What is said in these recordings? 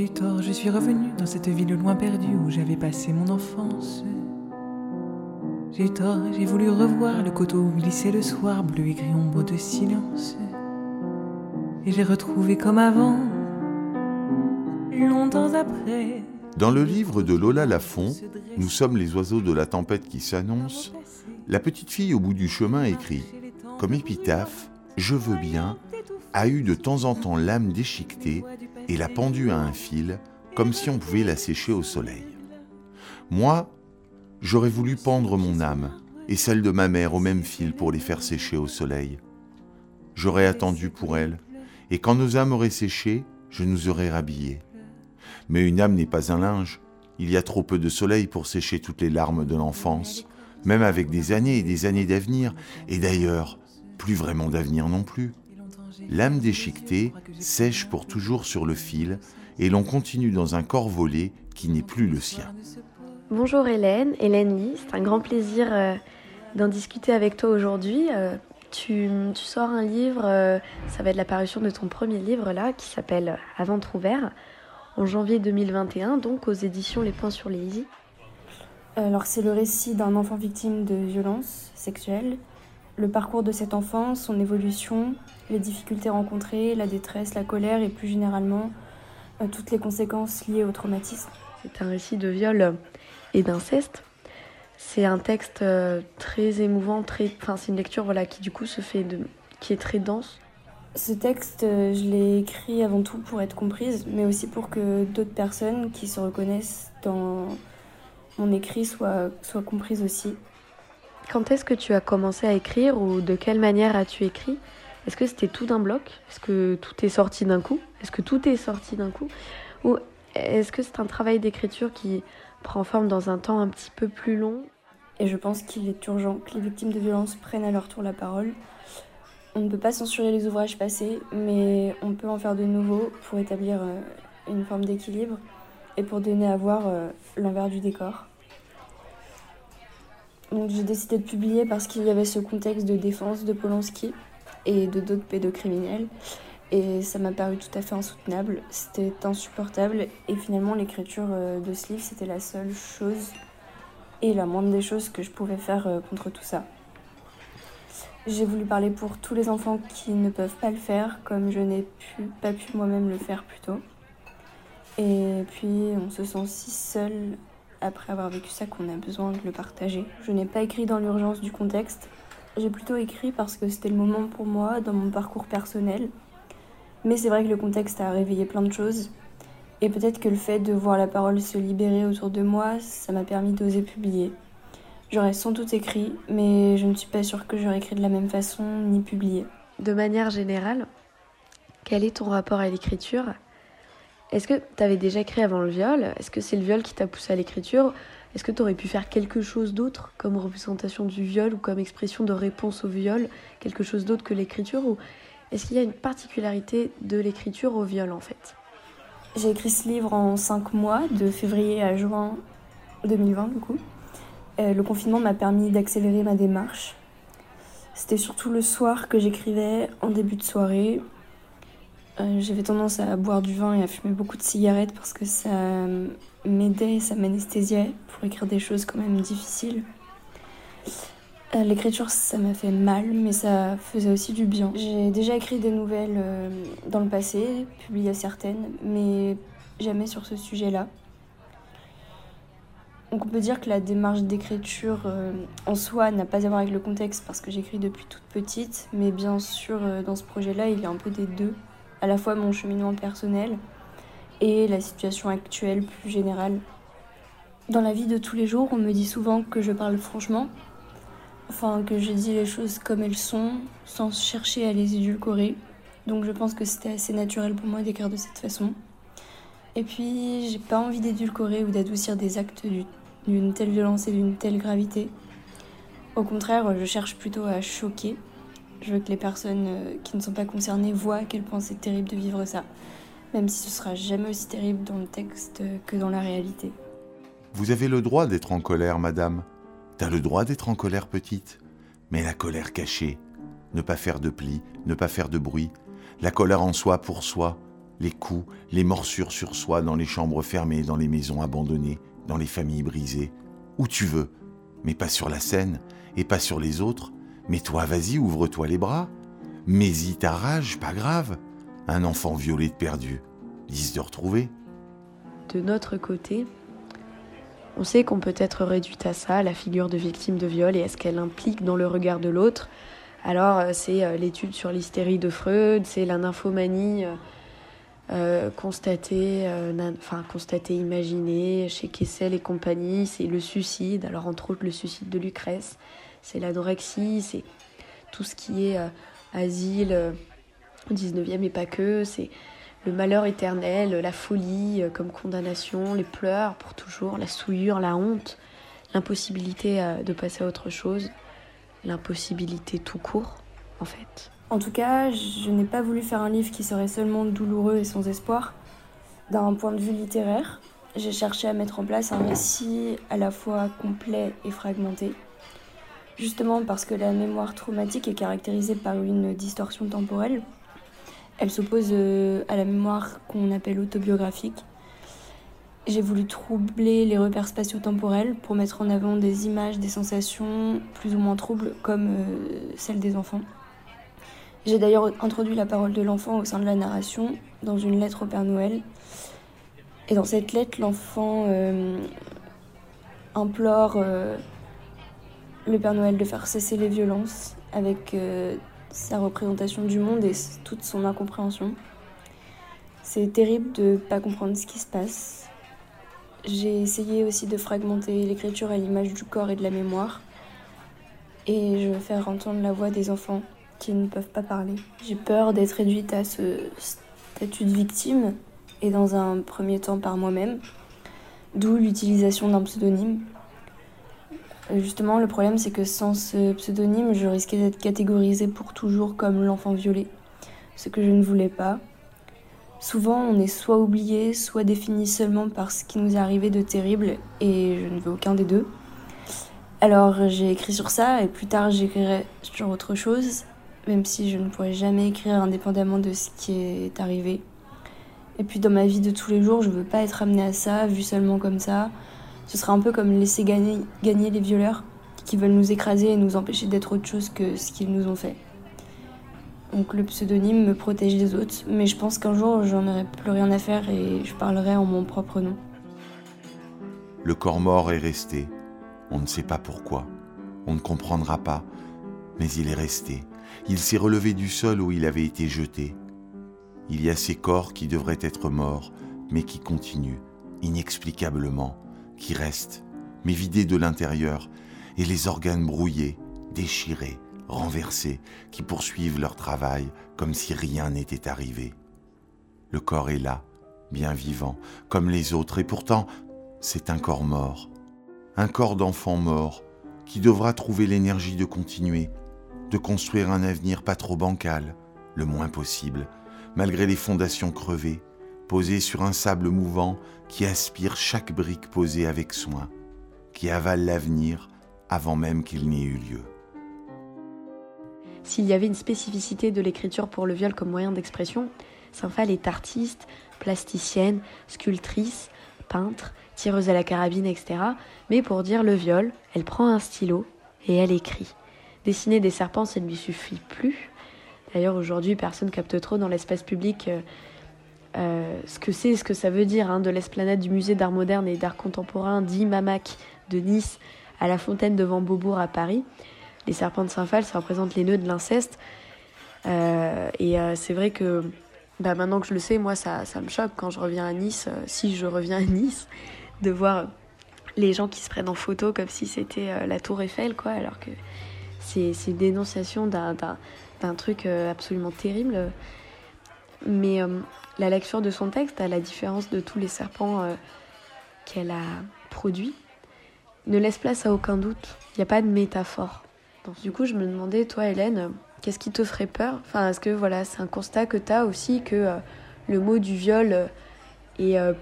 j'ai eu tort, je suis revenue dans cette ville loin perdue où j'avais passé mon enfance. J'ai eu tort, j'ai voulu revoir le coteau où glissait le soir, bleu et gris ombre de silence. Et j'ai retrouvé comme avant, longtemps après. Dans le livre de Lola Lafont, Nous sommes les oiseaux de la tempête qui s'annonce, la petite fille au bout du chemin écrit, comme épitaphe, Je veux bien, a eu de temps en temps l'âme déchiquetée et l'a pendue à un fil, comme si on pouvait la sécher au soleil. Moi, j'aurais voulu pendre mon âme et celle de ma mère au même fil pour les faire sécher au soleil. J'aurais attendu pour elle, et quand nos âmes auraient séché, je nous aurais rhabillés. Mais une âme n'est pas un linge, il y a trop peu de soleil pour sécher toutes les larmes de l'enfance, même avec des années et des années d'avenir, et d'ailleurs, plus vraiment d'avenir non plus. L'âme déchiquetée sèche pour toujours sur le fil et l'on continue dans un corps volé qui n'est plus le sien. Bonjour Hélène, Hélène Lee, c'est un grand plaisir euh, d'en discuter avec toi aujourd'hui. Euh, tu, sors un livre, euh, ça va être la parution de ton premier livre là, qui s'appelle À ventre ouvert, en janvier 2021, donc aux éditions Les Points sur les Easy. Alors c'est le récit d'un enfant victime de violences sexuelles le parcours de cet enfant, son évolution, les difficultés rencontrées, la détresse, la colère et plus généralement euh, toutes les conséquences liées au traumatisme. C'est un récit de viol et d'inceste. C'est un texte euh, très émouvant, très, enfin c'est une lecture voilà qui du coup se fait de, qui est très dense. Ce texte, euh, je l'ai écrit avant tout pour être comprise, mais aussi pour que d'autres personnes qui se reconnaissent dans mon écrit soient, soient comprises aussi. Quand est-ce que tu as commencé à écrire ou de quelle manière as-tu écrit? Est-ce que c'était tout d'un bloc? Est-ce que tout est sorti d'un coup? Est-ce que tout est sorti d'un coup? Ou est-ce que c'est un travail d'écriture qui prend forme dans un temps un petit peu plus long? Et je pense qu'il est urgent que les victimes de violences prennent à leur tour la parole. On ne peut pas censurer les ouvrages passés, mais on peut en faire de nouveaux pour établir euh, une forme d'équilibre et pour donner à voir euh, l'envers du décor. Donc j'ai décidé de publier parce qu'il y avait ce contexte de défense de Polanski et de d'autres pédocriminels. Et ça m'a paru tout à fait insoutenable, c'était insupportable. Et finalement, l'écriture euh, de ce livre, c'était la seule chose et la moindre des choses que je pouvais faire euh, contre tout ça. J'ai voulu parler pour tous les enfants qui ne peuvent pas le faire, comme je n'ai pas pu moi-même le faire plus tôt. Et puis, on se sent si seul après avoir vécu ça qu'on a besoin de le partager. Je n'ai pas écrit dans l'urgence du contexte, j'ai plutôt écrit parce que c'était le moment pour moi dans mon parcours personnel. Mais c'est vrai que le contexte a réveillé plein de choses. Et peut-être que le fait de voir la parole se libérer autour de moi, ça m'a permis d'oser publier. J'aurais sans doute écrit, mais je ne suis pas sûre que j'aurais écrit de la même façon ni publié. De manière générale, quel est ton rapport à l'écriture? Est-ce que tu avais déjà écrit avant le viol? Est-ce que c'est le viol qui t'a poussé à l'écriture? Est-ce que tu aurais pu faire quelque chose d'autre comme représentation du viol ou comme expression de réponse au viol Quelque chose d'autre que l'écriture? Ou est-ce qu'il y a une particularité de l'écriture au viol en fait? J'ai écrit ce livre en 5 mois, de février à juin 2020 du coup. Euh, le confinement m'a permis d'accélérer ma démarche. C'était surtout le soir que j'écrivais en début de soirée, j'avais tendance à boire du vin et à fumer beaucoup de cigarettes parce que ça m'aidait, ça m'anesthésiait pour écrire des choses quand même difficiles. Euh, l'écriture, ça m'a fait mal, mais ça faisait aussi du bien. J'ai déjà écrit des nouvelles euh, dans le passé, publié certaines, mais jamais sur ce sujet-là. Donc on peut dire que la démarche d'écriture en soi n'a pas à voir avec le contexte parce que j'écris depuis toute petite, mais bien sûr dans ce projet-là il y a un peu des deux à la fois mon cheminement personnel et la situation actuelle plus générale. Dans la vie de tous les jours, on me dit souvent que je parle franchement, enfin que je dis les choses comme elles sont, sans chercher à les édulcorer. Donc je pense que c'était assez naturel pour moi d'écrire de cette façon. Et puis, j'ai pas envie d'édulcorer ou d'adoucir des actes d'une telle violence et d'une telle gravité. Au contraire, je cherche plutôt à choquer je veux que les personnes euh, qui ne sont pas concernées voient à quel point c'est terrible de vivre ça, même si ce sera jamais aussi terrible dans le texte que dans la réalité. Vous avez le droit d'être en colère, madame. T'as le droit d'être en colère, petite. Mais la colère cachée, ne pas faire de plis, ne pas faire de bruit, la colère en soi pour soi, les coups, les morsures sur soi dans les chambres fermées, dans les maisons abandonnées, dans les familles brisées, où tu veux, mais pas sur la scène et pas sur les autres. Mais toi, vas-y, ouvre-toi les bras. Mais y ta rage, pas grave. Un enfant violé de perdu, lisse de retrouver. De notre côté, on sait qu'on peut être réduite à ça, la figure de victime de viol, et est-ce qu'elle implique dans le regard de l'autre. Alors, euh, c'est euh, l'étude sur l'hystérie de Freud, c'est la nymphomanie euh, constatée, constatée, imaginée chez Kessel et compagnie, c'est le suicide, alors entre autres le suicide de Lucrèce, c'est l'anorexie, c'est tout ce qui est asile au 19e et pas que, c'est le malheur éternel, la folie euh, comme condamnation, les pleurs pour toujours, la souillure, la honte, l'impossibilité euh, de passer à autre chose, l'impossibilité tout court, en fait. En tout cas, je n'ai pas voulu faire un livre qui serait seulement douloureux et sans espoir. D'un point de vue littéraire, j'ai cherché à mettre en place un récit à la fois complet et fragmenté. Justement parce que la mémoire traumatique est caractérisée par une distorsion temporelle, elle s'oppose euh, à la mémoire qu'on appelle autobiographique. J'ai voulu troubler les repères spatio-temporels pour mettre en avant des images, des sensations plus ou moins troubles comme euh, celles des enfants. J'ai d'ailleurs introduit la parole de l'enfant au sein de la narration dans une lettre au Père Noël. Et dans cette lettre, l'enfant euh, implore le Père Noël de faire cesser les violences avec sa représentation du monde et toute son incompréhension. C'est terrible de ne pas comprendre ce qui se passe. J'ai essayé aussi de fragmenter l'écriture à l'image du corps et de la mémoire. Et je veux faire entendre la voix des enfants qui ne peuvent pas parler. J'ai peur d'être réduite à ce statut de victime et dans un premier temps par moi-même, d'où l'utilisation d'un pseudonyme Justement, le problème, c'est que sans ce pseudonyme, je risquais d'être catégorisée pour toujours comme l'enfant violé, ce que je ne voulais pas. Souvent, on est soit oublié, soit défini seulement par ce qui nous est arrivé de terrible, et je ne veux aucun des deux. Alors, j'ai écrit sur ça, et plus tard, j'écrirai sur autre chose, même si je ne pourrais jamais écrire indépendamment de ce qui est arrivé. Et puis, dans ma vie de tous les jours, je veux pas être amenée à ça, vu seulement comme ça. Ce sera un peu comme laisser gagner, gagner les violeurs qui veulent nous écraser et nous empêcher d'être autre chose que ce qu'ils nous ont fait. Donc le pseudonyme me protège des autres, mais je pense qu'un jour j'en aurai plus rien à faire et je parlerai en mon propre nom. Le corps mort est resté. On ne sait pas pourquoi. On ne comprendra pas. Mais il est resté. Il s'est relevé du sol où il avait été jeté. Il y a ces corps qui devraient être morts, mais qui continuent, inexplicablement, qui restent, mais vidés de l'intérieur, et les organes brouillés, déchirés, renversés, qui poursuivent leur travail comme si rien n'était arrivé. Le corps est là, bien vivant, comme les autres, et pourtant c'est un corps mort, un corps d'enfant mort, qui devra trouver l'énergie de continuer, de construire un avenir pas trop bancal, le moins possible, malgré les fondations crevées, posé sur un sable mouvant qui aspire chaque brique posée avec soin, qui avale l'avenir avant même qu'il n'ait eu lieu. S'il y avait une spécificité de l'écriture pour le viol comme moyen d'expression, Saint-Phal est artiste, plasticienne, sculptrice, peintre, tireuse à la carabine, etc. Mais pour dire le viol, elle prend un stylo et elle écrit. Dessiner des serpents, ça ne lui suffit plus. D'ailleurs, aujourd'hui, personne capte trop dans l'espace public euh, ce que c'est, ce que ça veut dire, hein, de l'esplanade du musée d'art moderne et d'art contemporain d'Imamac de Nice à la fontaine devant Beaubourg à Paris. Les serpents de Saint-Phal, ça représente les nœuds de l'inceste. Euh, et euh, c'est vrai que bah, maintenant que je le sais, moi, ça, ça me choque quand je reviens à Nice, si je reviens à Nice, de voir les gens qui se prennent en photo comme si c'était la tour Eiffel, quoi, alors que c'est une dénonciation d'un truc absolument terrible. Mais la lecture de son texte, à la différence de tous les serpents euh, qu'elle a produits, ne laisse place à aucun doute. Il n'y a pas de métaphore. Donc, du coup, je me demandais, toi, Hélène, qu'est-ce qui te ferait peur? Est-ce que voilà, c'est un constat que tu as aussi que euh, le mot du viol euh, est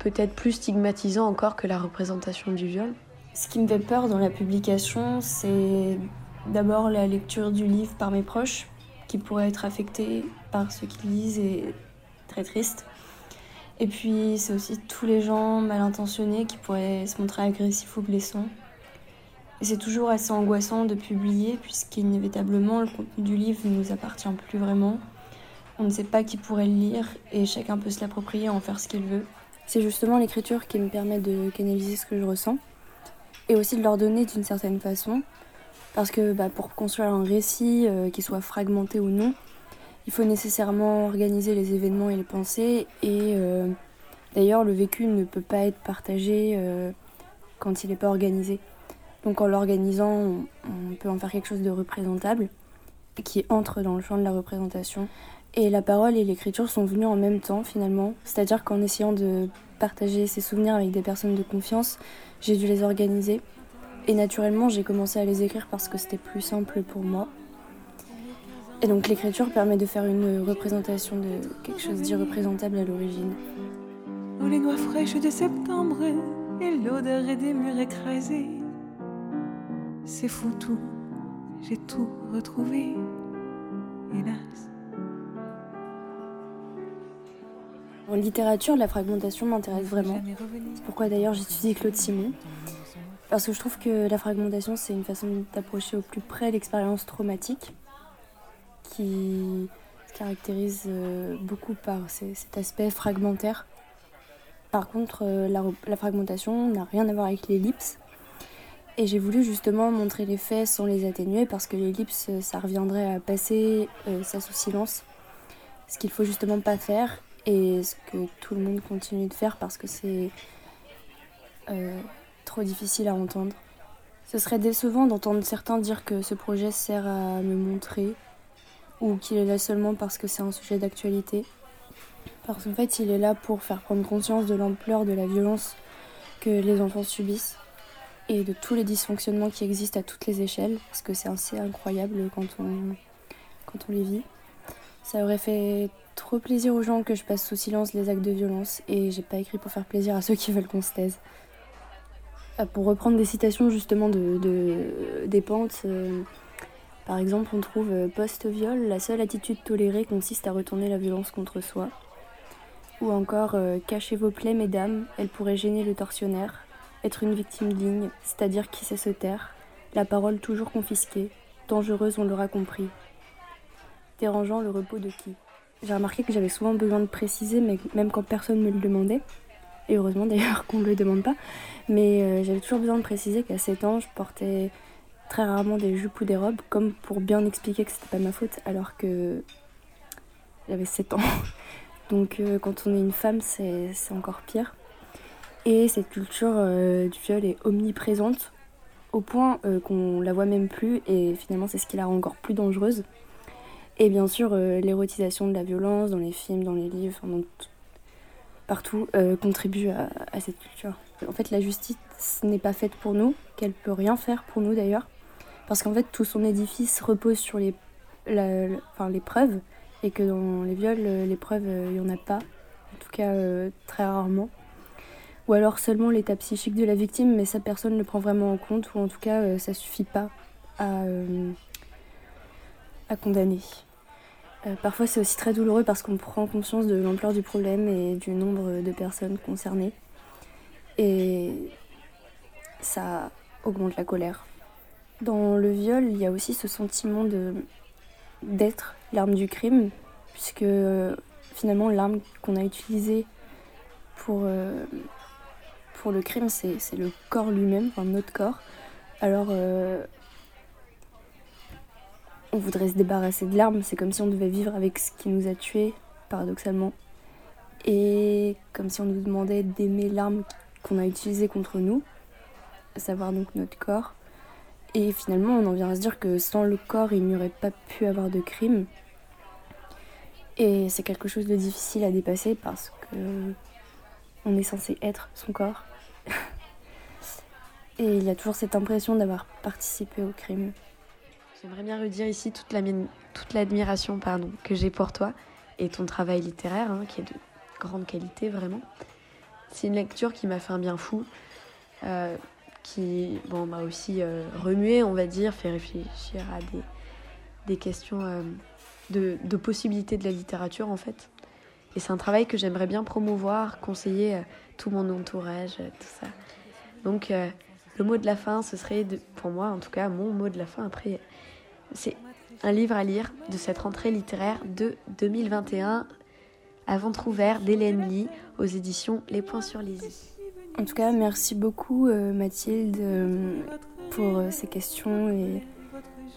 peut-être plus stigmatisant encore que la représentation du viol? Ce qui me fait peur dans la publication, c'est d'abord la lecture du livre par mes proches, qui pourraient être affectés par ce qu'ils lisent et très triste. Et puis c'est aussi tous les gens mal intentionnés qui pourraient se montrer agressifs ou blessants. Et c'est toujours assez angoissant de publier puisqu'inévitablement le contenu du livre ne nous appartient plus vraiment. On ne sait pas qui pourrait le lire et chacun peut se l'approprier en faire ce qu'il veut. C'est justement l'écriture qui me permet de canaliser ce que je ressens et aussi de l'ordonner d'une certaine façon. Parce que bah, pour construire un récit, euh, qui soit fragmenté ou non, il faut nécessairement organiser les événements et les pensées. Et euh, d'ailleurs, le vécu ne peut pas être partagé euh, quand il n'est pas organisé. Donc en l'organisant, on, peut en faire quelque chose de représentable, qui entre dans le champ de la représentation. Et la parole et l'écriture sont venues en même temps finalement. C'est-à-dire qu'en essayant de partager ses souvenirs avec des personnes de confiance, j'ai dû les organiser. Et naturellement, j'ai commencé à les écrire parce que c'était plus simple pour moi. Et donc l'écriture permet de faire une représentation de quelque chose d'irreprésentable à l'origine. Oh les noix fraîches de septembre et l'odeur des murs écrasés. C'est fou tout, j'ai tout retrouvé, hélas. En littérature, la fragmentation m'intéresse vraiment. C'est pourquoi d'ailleurs j'étudie Claude Simon. Parce que je trouve que la fragmentation, c'est une façon d'approcher au plus près l'expérience traumatique qui se caractérise euh, beaucoup par cet aspect fragmentaire. Par contre, euh, la, fragmentation n'a rien à voir avec l'ellipse. Et j'ai voulu justement montrer les faits sans les atténuer parce que l'ellipse, ça reviendrait à passer euh, ça sous silence. Ce qu'il faut justement pas faire et ce que tout le monde continue de faire parce que c'est trop difficile à entendre. Ce serait décevant d'entendre certains dire que ce projet sert à me montrer ou qu'il est là seulement parce que c'est un sujet d'actualité. Parce qu'en fait, il est là pour faire prendre conscience de l'ampleur de la violence que les enfants subissent et de tous les dysfonctionnements qui existent à toutes les échelles, parce que c'est assez incroyable quand on, quand on les vit. Ça aurait fait trop plaisir aux gens que je passe sous silence les actes de violence, et j'ai pas écrit pour faire plaisir à ceux qui veulent qu'on se taise. Euh, pour reprendre des citations justement de, de des pentes, euh, par exemple, on trouve euh, post-viol, la seule attitude tolérée consiste à retourner la violence contre soi. Ou encore, cachez vos plaies, mesdames, elles pourraient gêner le tortionnaire. Être une victime digne, c'est-à-dire qui sait se taire, la parole toujours confisquée, dangereuse, on l'aura compris. Dérangeant le repos de qui? J'ai remarqué que j'avais souvent besoin de préciser, mais même quand personne ne me le demandait et heureusement d'ailleurs qu'on ne le demande pas. Mais euh, j'avais toujours besoin de préciser qu'à 7 ans, je portais très rarement des jupes ou des robes, comme pour bien expliquer que c'était pas ma faute, alors que j'avais 7 ans. Donc euh, quand on est une femme, c'est encore pire. Et cette culture euh, du viol est omniprésente, au point qu'on la voit même plus, et finalement c'est ce qui la rend encore plus dangereuse. Et bien sûr, l'érotisation de la violence dans les films, dans les livres, partout euh, contribue à, cette culture. En fait, la justice n'est pas faite pour nous, qu'elle peut rien faire pour nous d'ailleurs, parce qu'en fait, tout son édifice repose sur les, preuves, et que dans les viols, euh, les preuves, euh, il n'y en a pas, en tout cas très rarement. Ou alors seulement l'état psychique de la victime, mais ça, personne ne le prend vraiment en compte, ou en tout cas, ça suffit pas à, condamner. Euh, parfois c'est aussi très douloureux parce qu'on prend conscience de l'ampleur du problème et du nombre de personnes concernées. Et ça augmente la colère. Dans le viol, il y a aussi ce sentiment de d'être l'arme du crime, puisque finalement l'arme qu'on a utilisée pour, euh, pour le crime, c'est le corps lui-même, enfin notre corps. Alors euh, on voudrait se débarrasser de l'arme, c'est comme si on devait vivre avec ce qui nous a tués, paradoxalement. Et comme si on nous demandait d'aimer l'arme qu'on a utilisée contre nous, à savoir donc notre corps. Et finalement, on en vient à se dire que sans le corps, il n'y aurait pas pu avoir de crime. Et c'est quelque chose de difficile à dépasser parce que on est censé être son corps. Et il y a toujours cette impression d'avoir participé au crime. J'aimerais bien redire ici toute l'admiration que j'ai pour toi et ton travail littéraire, hein, qui est de grande qualité vraiment. C'est une lecture qui m'a fait un bien fou, euh, qui bon, m'a aussi euh, remué, on va dire, fait réfléchir à des, des questions euh, de, de possibilités de la littérature en fait. Et c'est un travail que j'aimerais bien promouvoir, conseiller tout mon entourage, tout ça. Donc le mot de la fin, ce serait, pour moi en tout cas, mon mot de la fin. Après, c'est un livre à lire de cette rentrée littéraire de 2021 à ventre ouvert d'Hélène Lee aux éditions Les Points sur les i. En tout cas, merci beaucoup euh, Mathilde euh, pour euh, ces questions et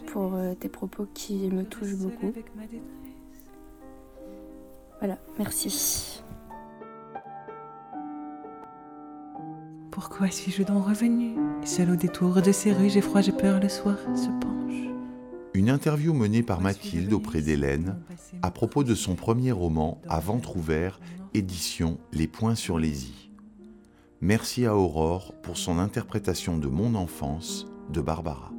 pour tes propos qui me touchent beaucoup. Voilà, merci. Pourquoi suis-je donc revenu Seul au détour de ces rues, j'ai froid, j'ai peur, le soir se penche. Une interview menée par Mathilde auprès d'Hélène à propos de son premier roman À ventre ouvert, édition Les Points sur les i. Merci à Aurore pour son interprétation de Mon enfance de Barbara.